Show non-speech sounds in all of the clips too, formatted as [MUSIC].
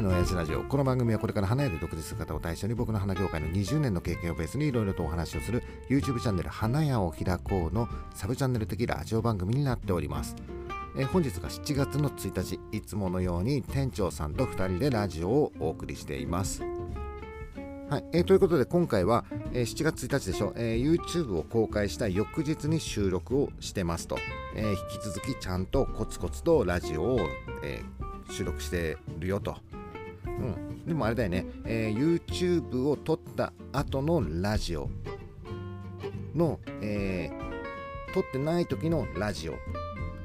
屋の親父ラジオ。この番組はこれから花屋で独立する方を対象に僕の花業界の20年の経験をベースにいろいろとお話をする YouTube チャンネル花屋を開こうのサブチャンネル的ラジオ番組になっております。え本日が7月の1日。いつものように店長さんと2人でラジオをお送りしています。はい、えーということで今回は、えー7月1日でしょ、えー YouTube を公開した翌日に収録をしてますと、えー引き続きちゃんとコツコツとラジオを、えー収録してるよと、うん、でもあれだよね、えー YouTube を撮った後のラジオ。の、えー撮ってない時のラジオ。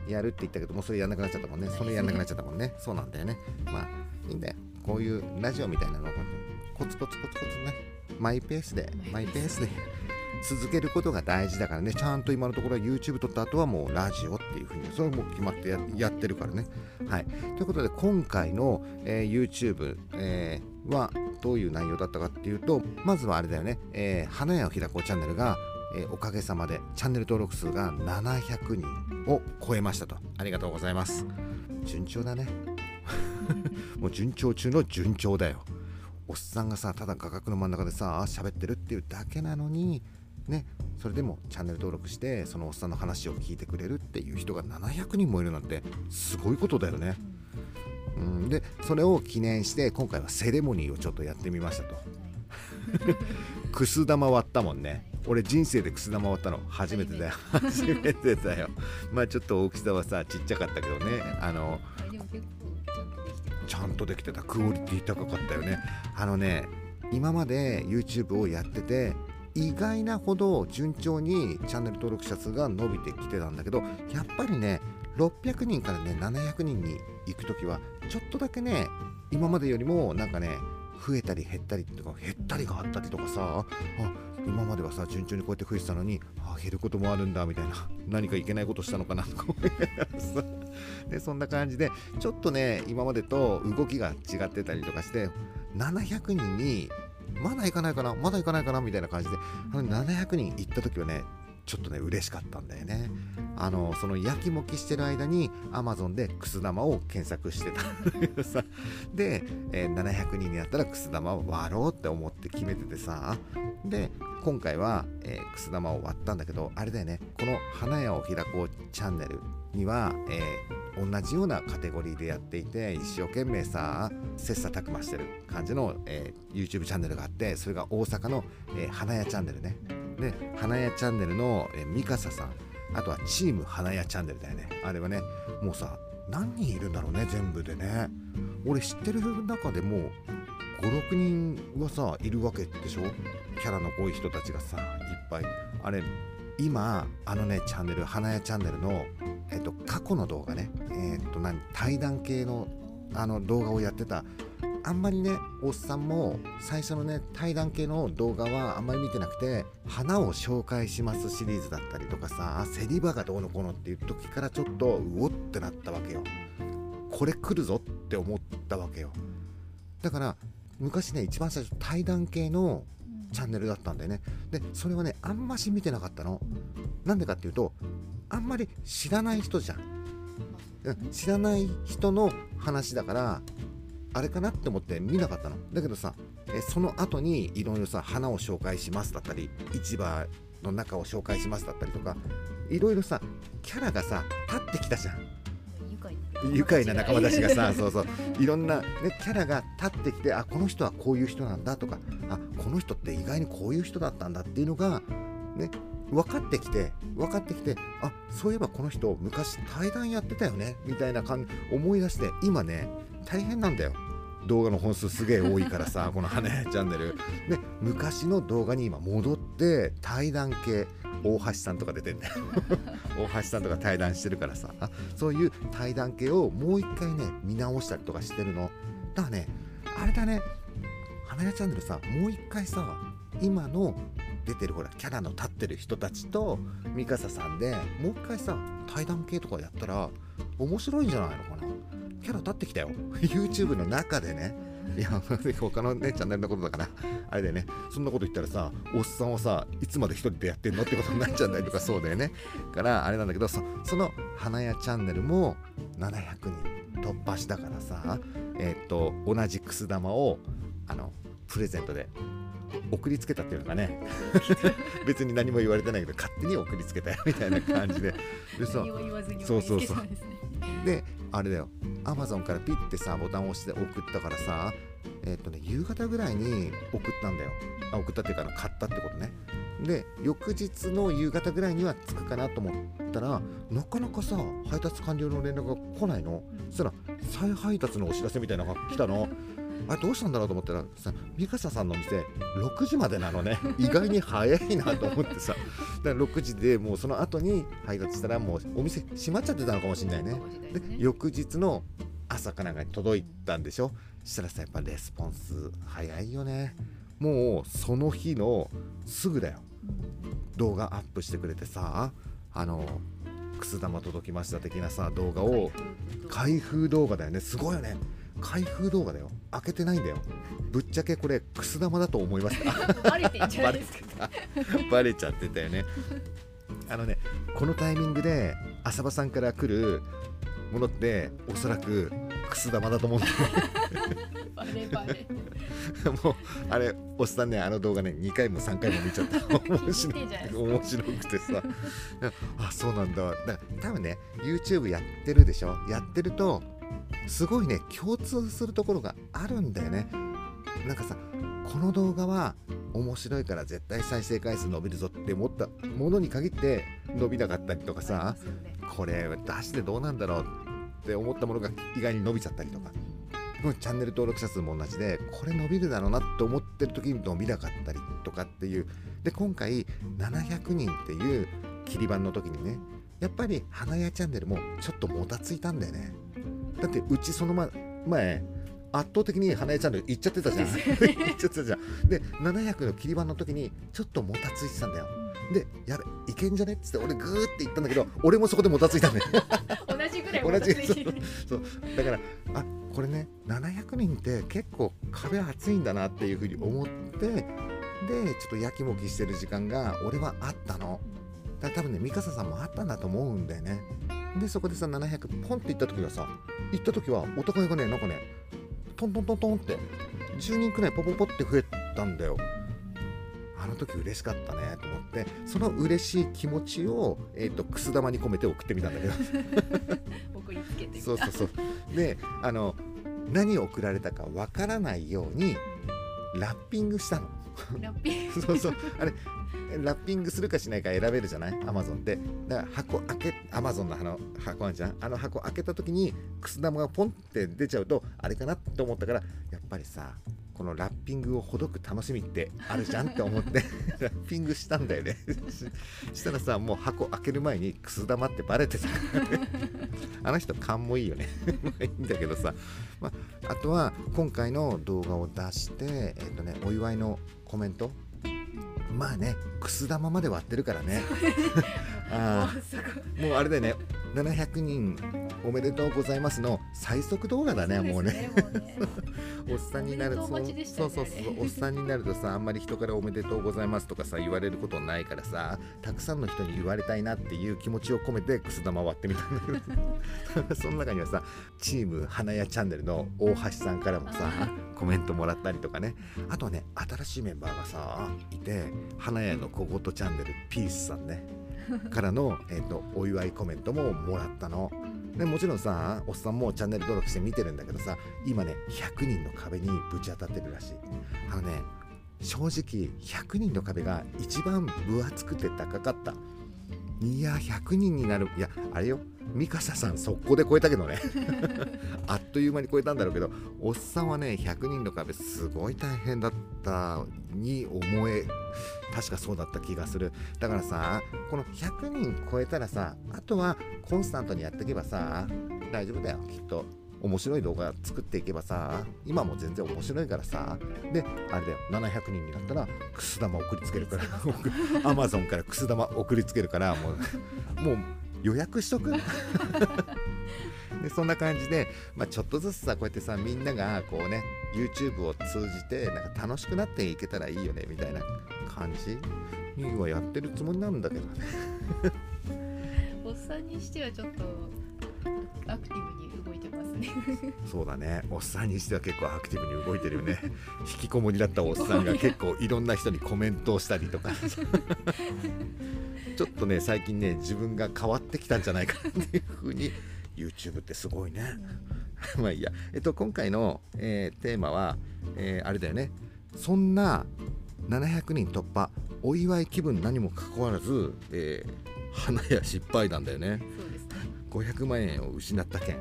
やるって言ったけどもうそれやんなくなっちゃったもんね。それやんなくなっちゃったもんね。[LAUGHS] そうなんだよね。まあいいんだよ。こういうラジオみたいなのをコツコツコツコツね。マイペースでマイペースで続けることが大事だからね。ちゃんと今のところは YouTube 撮った後はもうラジオっていうふうにそれも決まってやってるからね。はい。ということで今回の、えー YouTube、えーはどういう内容だったかっていうとまずはあれだよね、えー花屋を開こうチャンネルが、えおかげさまでチャンネル登録数が700人を超えましたと。ありがとうございます。順調だね。[LAUGHS] もう順調中の順調だよ。おっさんがさただ画角の真ん中でさ喋ってるっていうだけなのにねそれでもチャンネル登録してそのおっさんの話を聞いてくれるっていう人が700人もいるなんてすごいことだよね、うん、でそれを記念して今回はセレモニーをちょっとやってみましたと。[LAUGHS] くす玉割ったもんね。俺人生でくす玉割ったの初めてだよ。初めて。だよ。まあちょっと大きさはさちっちゃかったけどね。あのちゃんとできてた。クオリティ高かったよね。あのね今まで YouTube をやってて意外なほど順調にチャンネル登録者数が伸びてきてたんだけどやっぱりね600人からね700人に行く時はちょっとだけね今までよりもなんかね増えたり減ったりとか減ったりがあったりとかさあ今まではさ順調にこうやって増えてたのにあ減ることもあるんだみたいな [LAUGHS] 何かいけないことしたのかなとか思いながらさ。でそんな感じでちょっとね今までと動きが違ってたりとかして700人にまだ行かないかなまだ行かないかなみたいな感じであの700人行った時はねちょっとね嬉しかったんだよね。あのその焼きもきしてる間に Amazon でくす玉を検索してた。んだけどさで、えー700人になったらくす玉を割ろうって思って決めててさで今回は、えーくす玉を割ったんだけどあれだよねこの花屋を開こうチャンネルには、えー同じようなカテゴリーでやっていて一生懸命さ切磋琢磨してる感じの、えー YouTube チャンネルがあってそれが大阪の、えー花屋チャンネルね。で花屋チャンネルの、えー、ミカサさんあとはチーム花屋チャンネルだよね。あれはねもうさ何人いるんだろうね全部でね。俺知ってる中でも56人はさいるわけでしょ？キャラの多い人たちがさいっぱい。あれ今あのねチャンネル花屋チャンネルの、えっと、過去の動画ね。えっと何？対談系のあの動画をやってた。あんまりねおっさんも最初のね対談系の動画はあんまり見てなくて花を紹介しますシリーズだったりとかさ競り場がどうのこうのっていう時からちょっとうおってなったわけよ。これ来るぞって思ったわけよ。だから昔ね一番最初対談系のチャンネルだったんだよね。でそれはねあんまし見てなかったの。なんでかっていうとあんまり知らない人じゃん。知らない人の話だからあれかなって思って見なかったの。だけどさえその後にいろいろさ花を紹介しますだったり市場の中を紹介しますだったりとかいろいろさキャラがさ立ってきたじゃん。愉快な仲間たちがさ [LAUGHS] そうそう。いろんな、ね、キャラが立ってきてあこの人はこういう人なんだとかあこの人って意外にこういう人だったんだっていうのが、ね、分かってきて分かってきてあそういえばこの人昔対談やってたよねみたいな感じ思い出して今ね大変なんだよ。動画の本数すげえ多いからさこの花屋チャンネル。で昔の動画に今戻って対談系大橋さんとか出てんだよ。[LAUGHS] 大橋さんとか対談してるからさ。そういう対談系をもう一回ね見直したりとかしてるの。だからねあれだね。花屋チャンネルさもう一回さ今の出てるほらキャラの立ってる人たちとミカサさんでもう一回さ対談系とかやったら面白いんじゃないのかな。キャラ立ってきたよ。YouTube の中でねいや他のねチャンネルのことだからあれだよね。そんなこと言ったらさおっさんはさいつまで一人でやってんのってことになっちゃうんだよとかそうだよね。からあれなんだけどそその花屋チャンネルも700人突破したからさえー、と同じくす玉をあのプレゼントで送りつけたっていうのかね。[LAUGHS] 別に何も言われてないけど勝手に送りつけたよみたいな感じで。でさ何も言わずにそうそうそう送りつけたんですね。であれだよ。アマゾンからピッてさボタンを押して送ったからさえっ、とね夕方ぐらいに送ったんだよ。あ送ったっていうか買ったってことね。で翌日の夕方ぐらいには着くかなと思ったらなかなかさ配達完了の連絡が来ないの。そしたら再配達のお知らせみたいなのが来たの。あれどうしたんだろうと思ったらさ三笠さんの店6時までなのね。[LAUGHS] 意外に早いなと思ってさ。だから6時でもうその後に配達したらもうお店閉まっちゃってたのかもしれないね。で翌日の朝かなんかに届いたんでしょ。したらさやっぱレスポンス早いよね。もうその日のすぐだよ。動画アップしてくれてさあのくす玉届きました的なさ動画を開封動画だよね。すごいよね開封動画だよ。開けてないんだよ。ぶっちゃけこれくす玉だと思いました [LAUGHS] バレてんじゃないですか。バレちゃってたよね。あのねこのタイミングで浅場さんから来るものっておそらくくす玉だと思うんだよバレバレ。[LAUGHS] もうあれおっさんねあの動画ね2回も3回も見ちゃった。面白面白くてさ。あそうなんだ。だから多分ね YouTube やってるでしょ？やってるとすごいね共通するところがあるんだよね。なんかさこの動画は面白いから絶対再生回数伸びるぞって思ったものに限って伸びなかったりとかさこれ出してどうなんだろうって思ったものが意外に伸びちゃったりとか。チャンネル登録者数も同じでこれ伸びるだろうなって思ってる時に伸びなかったりとかっていう。で今回700人っていう切り板の時にねやっぱり花屋チャンネルもちょっともたついたんだよねだってうちその前前圧倒的に花屋チャンネル行っちゃってたじゃん。ね。行っちゃってたじゃん。で700の切り板の時にちょっともたついてたんだよ。でやべいけんじゃね？っつって俺グーって言ったんだけど俺もそこでもたついたんだよ。同じぐらい [LAUGHS] 同じ同じそうだからあこれね700人って結構壁厚いんだなっていうふうに思ってでちょっとやきもきしてる時間が俺はあったの。だから多分ね三笠さんもあったんだと思うんだよね。でそこでさ700ポンって行った時はさ行った時はお互いがねなんかねトントントントンって10人くらいポポポって増えたんだよ。あの時嬉しかったねと思ってその嬉しい気持ちを、えー、とくす玉に込めて送ってみたんだけど。[LAUGHS] 送りつけてそうそうそう。であの何送られたかわからないようにラッピングしたの。ラッピング。[LAUGHS] そうそう。あれラッピングするかしないか選べるじゃない？アマゾンでだから箱開けアマゾンのあの箱あるじゃん？あの箱開けた時にくす玉がポンって出ちゃうとあれかなって思ったからやっぱりさこのラッピングをほどく楽しみってあるじゃんって思って [LAUGHS] ラッピングしたんだよね。[LAUGHS] したらさもう箱開ける前にくす玉ってバレてた [LAUGHS] あの人勘もいいよね。まあいいんだけどさ、まあ、あとは今回の動画を出して、えっとね、お祝いのコメントまあねくす玉まで割ってるからね。[LAUGHS] あもうあれだよね700人おめでとうございますの最速動画だねもうね。もうね。おっさんになるとう待ちでしたそうそうそうおっさんになるとさあんまり人からおめでとうございますとかさ言われることないからさたくさんの人に言われたいなっていう気持ちを込めてくす玉割ってみたんだけど。[LAUGHS] その中にはさチーム花屋チャンネルの大橋さんからもさコメントもらったりとかね。あとはね新しいメンバーがさいて花屋の小言チャンネルピースさんね [LAUGHS] からの、えー、とお祝いコメントももらったの。でもちろんさおっさんもチャンネル登録して見てるんだけどさ今ね100人の壁にぶち当たってるらしい。あのね正直100人の壁が一番分厚くて高かった。いや100人になる。いやあれよ。ミカサさん速攻で超えたけどね。[LAUGHS] あっという間に超えたんだろうけどおっさんはね100人の壁すごい大変だったに思え確かそうだった気がする。だからさこの100人超えたらさあとはコンスタントにやっていけばさ大丈夫だよ。きっと面白い動画作っていけばさ今も全然面白いからさ。であれだよ。700人になったらくす玉送りつけるから。アマゾンからくす玉送りつけるからもうもう予約しとく。[LAUGHS] でそんな感じで、まあ、ちょっとずつさこうやってさみんながこうね YouTube を通じてなんか楽しくなっていけたらいいよねみたいな感じ？にはやってるつもりなんだけどね。おっさんにしてはちょっとアクティブに動いてますね。そうだね。おっさんにしては結構アクティブに動いてるよね。[LAUGHS] 引きこもりだったおっさんが結構いろんな人にコメントをしたりとか。[LAUGHS] ちょっとね最近ね自分が変わってきたんじゃないかなっていうふうに YouTube ってすごいね。[LAUGHS] まあいいや、えっと、今回の、えーテーマは、えーあれだよね。そんな700人突破お祝い気分何もかかわらず、えー花や失敗談だよね。そうですね。500万円を失った件。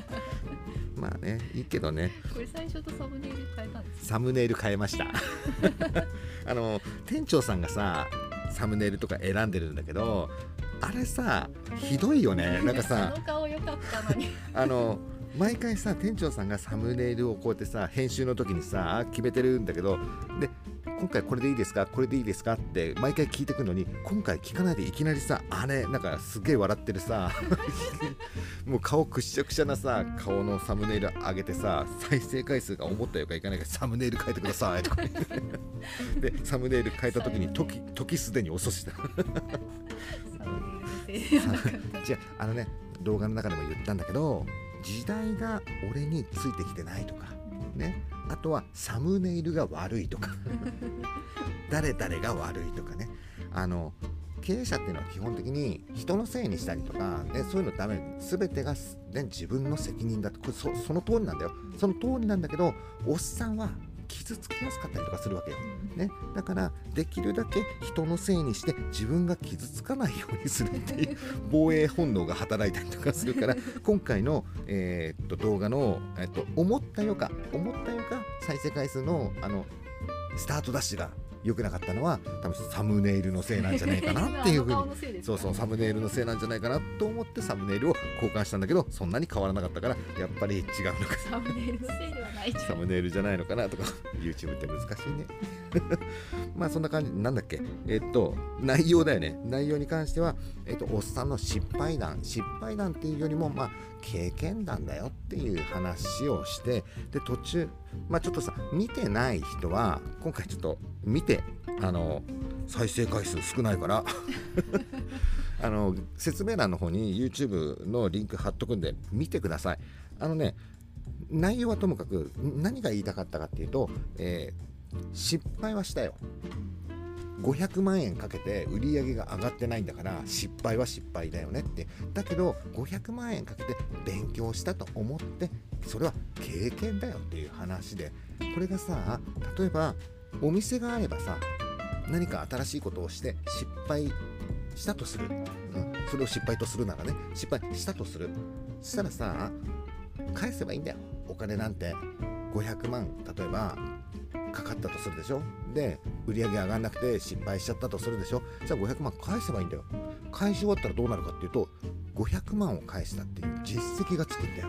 [LAUGHS] まあねいいけどね。これ最初とサムネイル変えたんですサムネイル変えました。[LAUGHS] あの店長さんがさサムネイルとか選んでるんだけどあれさひどいよね。[LAUGHS] なんかさあの毎回さ店長さんがサムネイルをこうやってさ編集の時にさ決めてるんだけどで今回これでいいですか？これでいいですか？って毎回聞いてくるのに今回聞かないでいきなりさあれなんかすげえ笑ってるさ [LAUGHS] もう顔くっしゃくしゃなさ顔のサムネイル上げてさ再生回数が思ったよかいかないかサムネイル変えてください。と [LAUGHS] かでサムネイル変えた時に時時すでに遅しだ。サムネイルのせいではなかった違うあのね動画の中でも言ったんだけど時代が俺についてきてないとかね。あとはサムネイルが悪いとか。[LAUGHS] 誰々が悪いとかね。あの経営者っていうのは基本的に人のせいにしたりとか、ね、そういうのダメ。全てが、ね、自分の責任だってこれそその通りなんだよ。その通りなんだけどおっさんは傷つきやすかったりとかするわけよ、ね、だからできるだけ人のせいにして自分が傷つかないようにするっていう [LAUGHS] 防衛本能が働いたりとかするから今回の、えーっと動画の、えっと思ったよか思ったよか再生回数のあのスタートダッシュが良くなかったのは多分サムネイルのせいなんじゃないかな [LAUGHS] っていうふうに。そうそうサムネイルのせいなんじゃないかなと思ってサムネイルを交換したんだけどそんなに変わらなかったからやっぱり違うのか。サムネイルのせいではないサムネイルじゃないのかなとか YouTube って難しいね。[LAUGHS] まあそんな感じなんだっけ？えっと内容だよね。内容に関してはえっとおっさんの失敗談。失敗談っていうよりもまあ経験談だよっていう話をしてで途中まあちょっとさ見てない人は今回ちょっと見てあの再生回数少ないから [LAUGHS] あの説明欄の方に YouTube のリンク貼っとくんで見てください。あのね内容はともかく何が言いたかったかっていうと、えー失敗はしたよ。500万円かけて売り上げが上がってないんだから失敗は失敗だよねって。だけど500万円かけて勉強したと思ってそれは経験だよっていう話で。これがさ例えばお店があればさ何か新しいことをして失敗したとする、うん、それを失敗とするならね失敗したとする。したらさ返せばいいんだよ。お金なんて。500万例えばかかったとするでしょ？で売り上げ上がらなくて失敗しちゃったとするでしょ？じゃあ500万返せばいいんだよ。返し終わったらどうなるかっていうと500万を返したっていう実績がつくんだよ。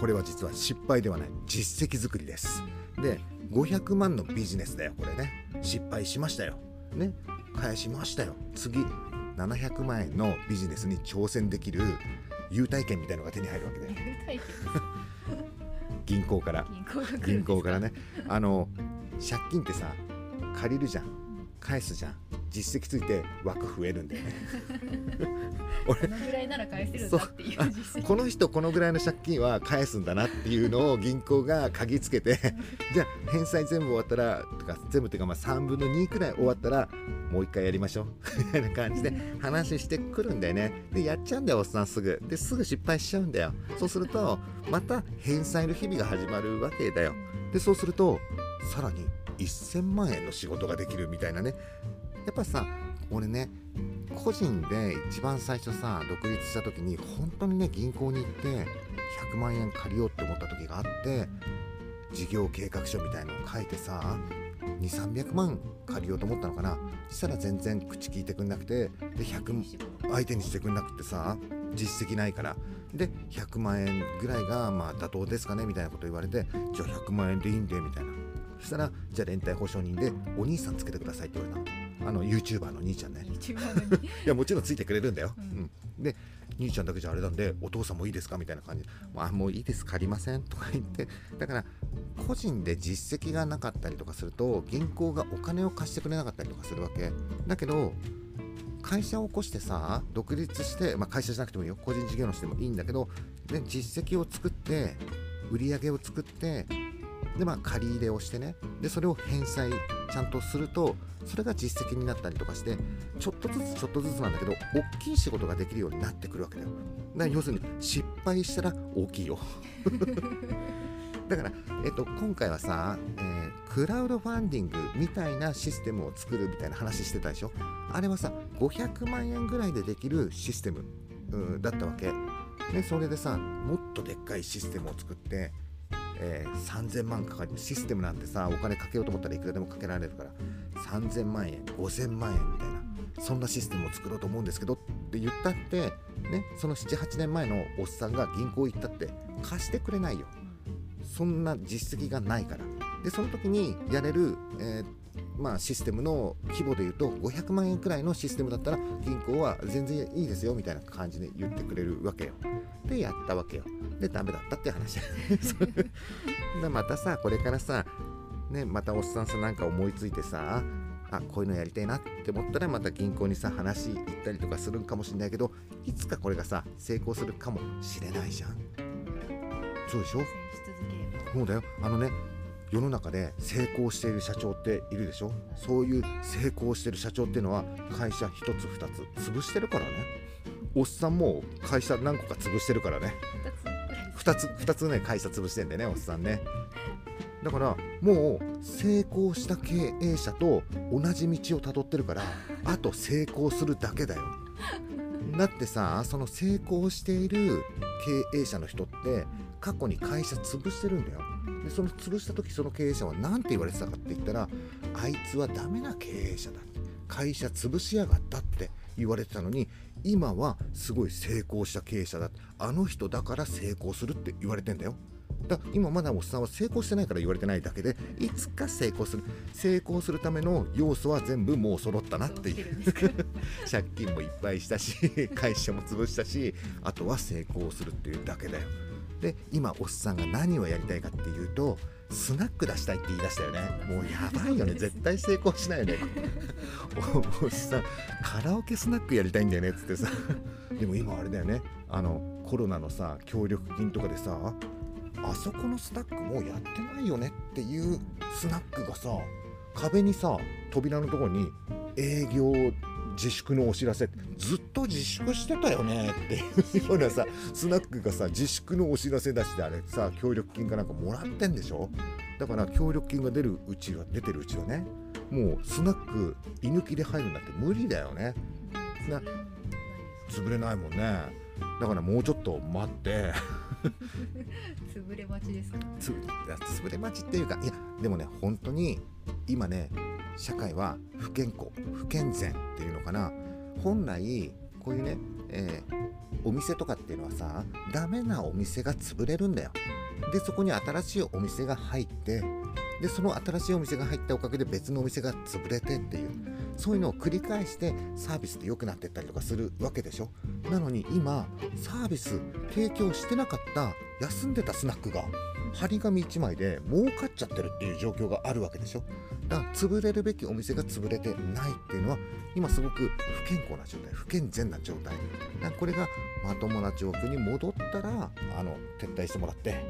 これは実は失敗ではない。実績作りです。で500万のビジネスだよこれね。失敗しましたよ。ね返しましたよ。次700万円のビジネスに挑戦できる優待券みたいのが手に入るわけだよ。入体験銀行から。銀行からね。あの借金ってさ借りるじゃん。返すじゃん。実績ついて枠増えるんだよね。[LAUGHS] このぐらいなら返せるんだっていうあ実績。この人このぐらいの借金は返すんだなっていうのを銀行が鍵つけて [LAUGHS] じゃあ返済全部終わったらとか全部っていうかまあ3分の2くらい終わったらもう一回やりましょう。[LAUGHS] みたいな感じで話してくるんだよね。でやっちゃうんだよおっさんすぐ。ですぐ失敗しちゃうんだよ。そうするとまた返済の日々が始まるわけだよ。でそうするとさらに1000万円の仕事ができるみたいなね。やっぱさ俺ね個人で一番最初さ独立した時に本当にね銀行に行って100万円借りようって思った時があって事業計画書みたいのを書いてさ2300万借りようと思ったのかな。そしたら全然口聞いてくんなくてで100相手にしてくんなくてさ実績ないから。で100万円ぐらいがまあ妥当ですかねみたいなこと言われてじゃあ100万円でいいんでみたいな。そしたらじゃあ連帯保証人でお兄さんつけてくださいって言われたの。あの YouTuber の兄ちゃんね。いやもちろんついてくれるんだよ、ううん。んで兄ちゃんだけじゃあれなんでお父さんもいいですかみたいな感じ。であもういいです借りませんとか言って。だから個人で実績がなかったりとかすると銀行がお金を貸してくれなかったりとかするわけ。だけど会社を起こしてさ独立して、まあ、会社じゃなくてもいいよ。個人事業主でもいいんだけどで実績を作って売り上げを作ってでまあ借り入れをしてねでそれを返済ちゃんとするとそれが実績になったりとかしてちょっとずつちょっとずつなんだけど大きい仕事ができるようになってくるわけだよ。だから要するに失敗したら大きいよ。[LAUGHS] だから、えっと、今回はさ、えー、クラウドファンディングみたいなシステムを作るみたいな話してたでしょ？あれはさ500万円ぐらいでできるシステムだったわけ。でそれでさもっとでっかいシステムを作ってえー、3000万かかるシステムなんてさお金かけようと思ったらいくらでもかけられるから3000万円5000万円みたいなそんなシステムを作ろうと思うんですけどって言ったってねその78年前のおっさんが銀行行ったって貸してくれないよ。そんな実績がないから。でその時にやれる、えー、まあ、システムの規模で言うと500万円くらいのシステムだったら銀行は全然いいですよみたいな感じで言ってくれるわけよ。でやったわけよ。でダメだったって話。[LAUGHS] でまたさこれからさねまたおっさんさなんか思いついてさあこういうのやりたいなって思ったらまた銀行にさ話行ったりとかするかもしれないけどいつかこれがさ成功するかもしれないじゃん。そうでしょ？そうだよ。あのね世の中で成功している社長っているでしょ？そういう成功してる社長っていうのは会社1つ2つ潰してるからね。おっさんも会社何個か潰してるからね。2つ2つね会社潰してんでねおっさんね。だからもう成功した経営者と同じ道をたどってるからあと成功するだけだよ。だってさその成功している経営者の人って過去に会社潰してるんだよ。でその潰した時その経営者は何て言われてたかって言ったらあいつはダメな経営者だ会社潰しやがったって言われてたのに今はすごい成功した経営者だあの人だから成功するって言われてんだよ。だ今まだおっさんは成功してないから言われてないだけでいつか成功する成功するための要素は全部もう揃ったなっていう。[LAUGHS] 借金もいっぱいしたし会社も潰したしあとは成功するっていうだけだよで今おっさんが何をやりたいかっていうとスナック出したいって言い出したよね。もうやばいよね。絶対成功しないよね。[LAUGHS] おっさんカラオケスナックやりたいんだよね。っつってさ。でも今あれだよね。あのコロナのさ協力金とかでさあそこのスナックもうやってないよねっていうスナックがさ壁にさ扉のところに営業自粛のお知らせ。ずっと自粛してたよね。っていうようなさスナックがさ自粛のお知らせ出してあれさ協力金かなんかもらってんでしょ？だから協力金が出るうちは出てるうちはねもうスナック居抜きで入るなんて無理だよね。な潰れないもんね。だからもうちょっと待って。[LAUGHS] 潰れ待ちですか？つ潰れ待ちっていうかいやでもね本当に今ね社会は不健康不健全っていうのかな。本来こういうね、えー、お店とかっていうのはさダメなお店が潰れるんだよ。でそこに新しいお店が入ってでその新しいお店が入ったおかげで別のお店が潰れてっていう。そういうのを繰り返してサービスって良くなってったりとかするわけでしょ。なのに今サービス提供してなかった休んでたスナックが張り紙1枚で儲かっちゃってるっていう状況があるわけでしょ。だから潰れるべきお店が潰れてないっていうのは今すごく不健康な状態不健全な状態。だこれがまともな状況に戻ったらあの撤退してもらって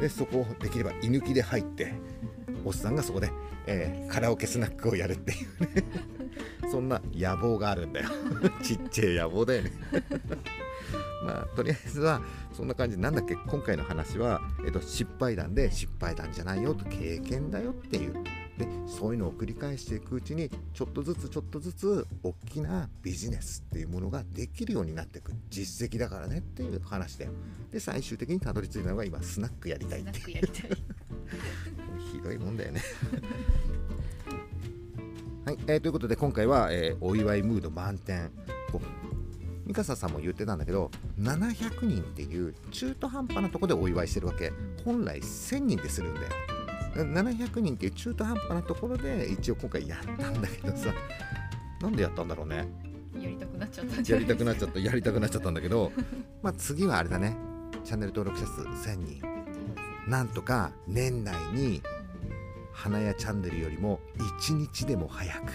でそこをできれば居抜きで入っておっさんがそこで、えー、カラオケスナックをやるっていうね。[LAUGHS] そんな野望があるんだよ。[LAUGHS] ちっちゃい野望だよね。[LAUGHS] まあとりあえずはそんな感じなんだっけ今回の話は、えっと、失敗談で失敗談じゃないよと経験だよっていう。でそういうのを繰り返していくうちにちょっとずつちょっとずつ大きなビジネスっていうものができるようになっていく。実績だからねっていう話だよ。で最終的にたどり着いたのが今スナックやりたいっていう。どいもんだよねはい、えー、ということで今回は、えー、お祝いムード満点三笠さんも言ってたんだけど700人っていう中途半端なとこでお祝いしてるわけ本来1000人でするんだよ700人っていう中途半端なところで一応今回やったんだけどさなんでやったんだろうねやりたくなっちゃったやりたくなっちゃったやりたくなっちゃったんだけどまあ次はあれだねチャンネル登録者数1000人なんとか年内に花屋チャンネルよりも1日でも早く。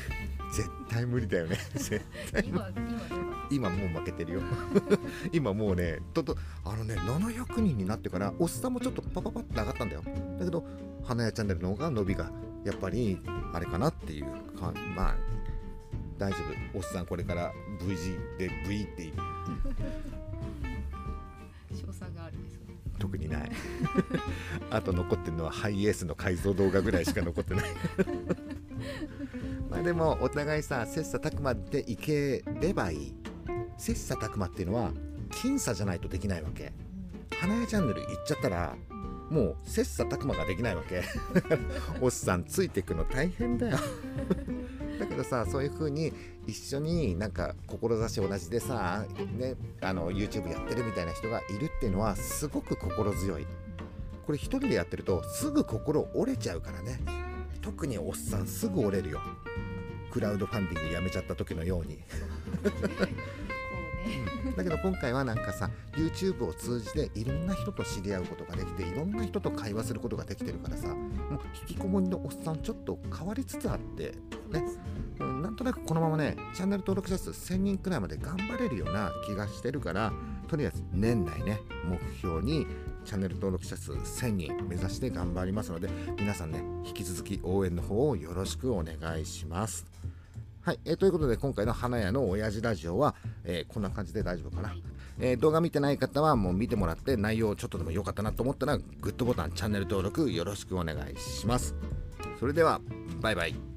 絶対無理だよね。[LAUGHS] 絶対今今もう負けてるよ。[LAUGHS] 今もうねととあのね700人になってからおっさんもちょっとパパパって上がったんだよ。だけど花屋チャンネルの方が伸びがやっぱりあれかなっていうかまあ大丈夫。おっさんこれから V 字で V って言う。[LAUGHS] 賞賛がある特にない。[LAUGHS] あと残ってるのはハイエースの改造動画ぐらいしか残ってない。[LAUGHS] まあでもお互いさ切磋琢磨でいければいい。切磋琢磨っていうのは僅差じゃないとできないわけ。花屋チャンネル行っちゃったらもう切磋琢磨ができないわけ。[LAUGHS] おっさんついていくの大変だよ。だけどさそういう風に一緒になんか志同じでさ、ね、あの YouTube やってるみたいな人がいるっていうのはすごく心強い。これ一人でやってるとすぐ心折れちゃうからね。特におっさんすぐ折れるよ。クラウドファンディングやめちゃった時のように。だけど今回はなんかさ YouTube を通じていろんな人と知り合うことができていろんな人と会話することができてるからさもう引きこもりのおっさんちょっと変わりつつあってねうんなんとなくこのままねチャンネル登録者数1000人くらいまで頑張れるような気がしてるからとりあえず年内ね目標にチャンネル登録者数1000人目指して頑張りますので皆さんね引き続き応援の方をよろしくお願いします。はい、えーということで今回の花屋の親父ラジオは、えーこんな感じで大丈夫かな、えー動画見てない方はもう見てもらって内容ちょっとでも良かったなと思ったらグッドボタンチャンネル登録よろしくお願いします。それではバイバイ。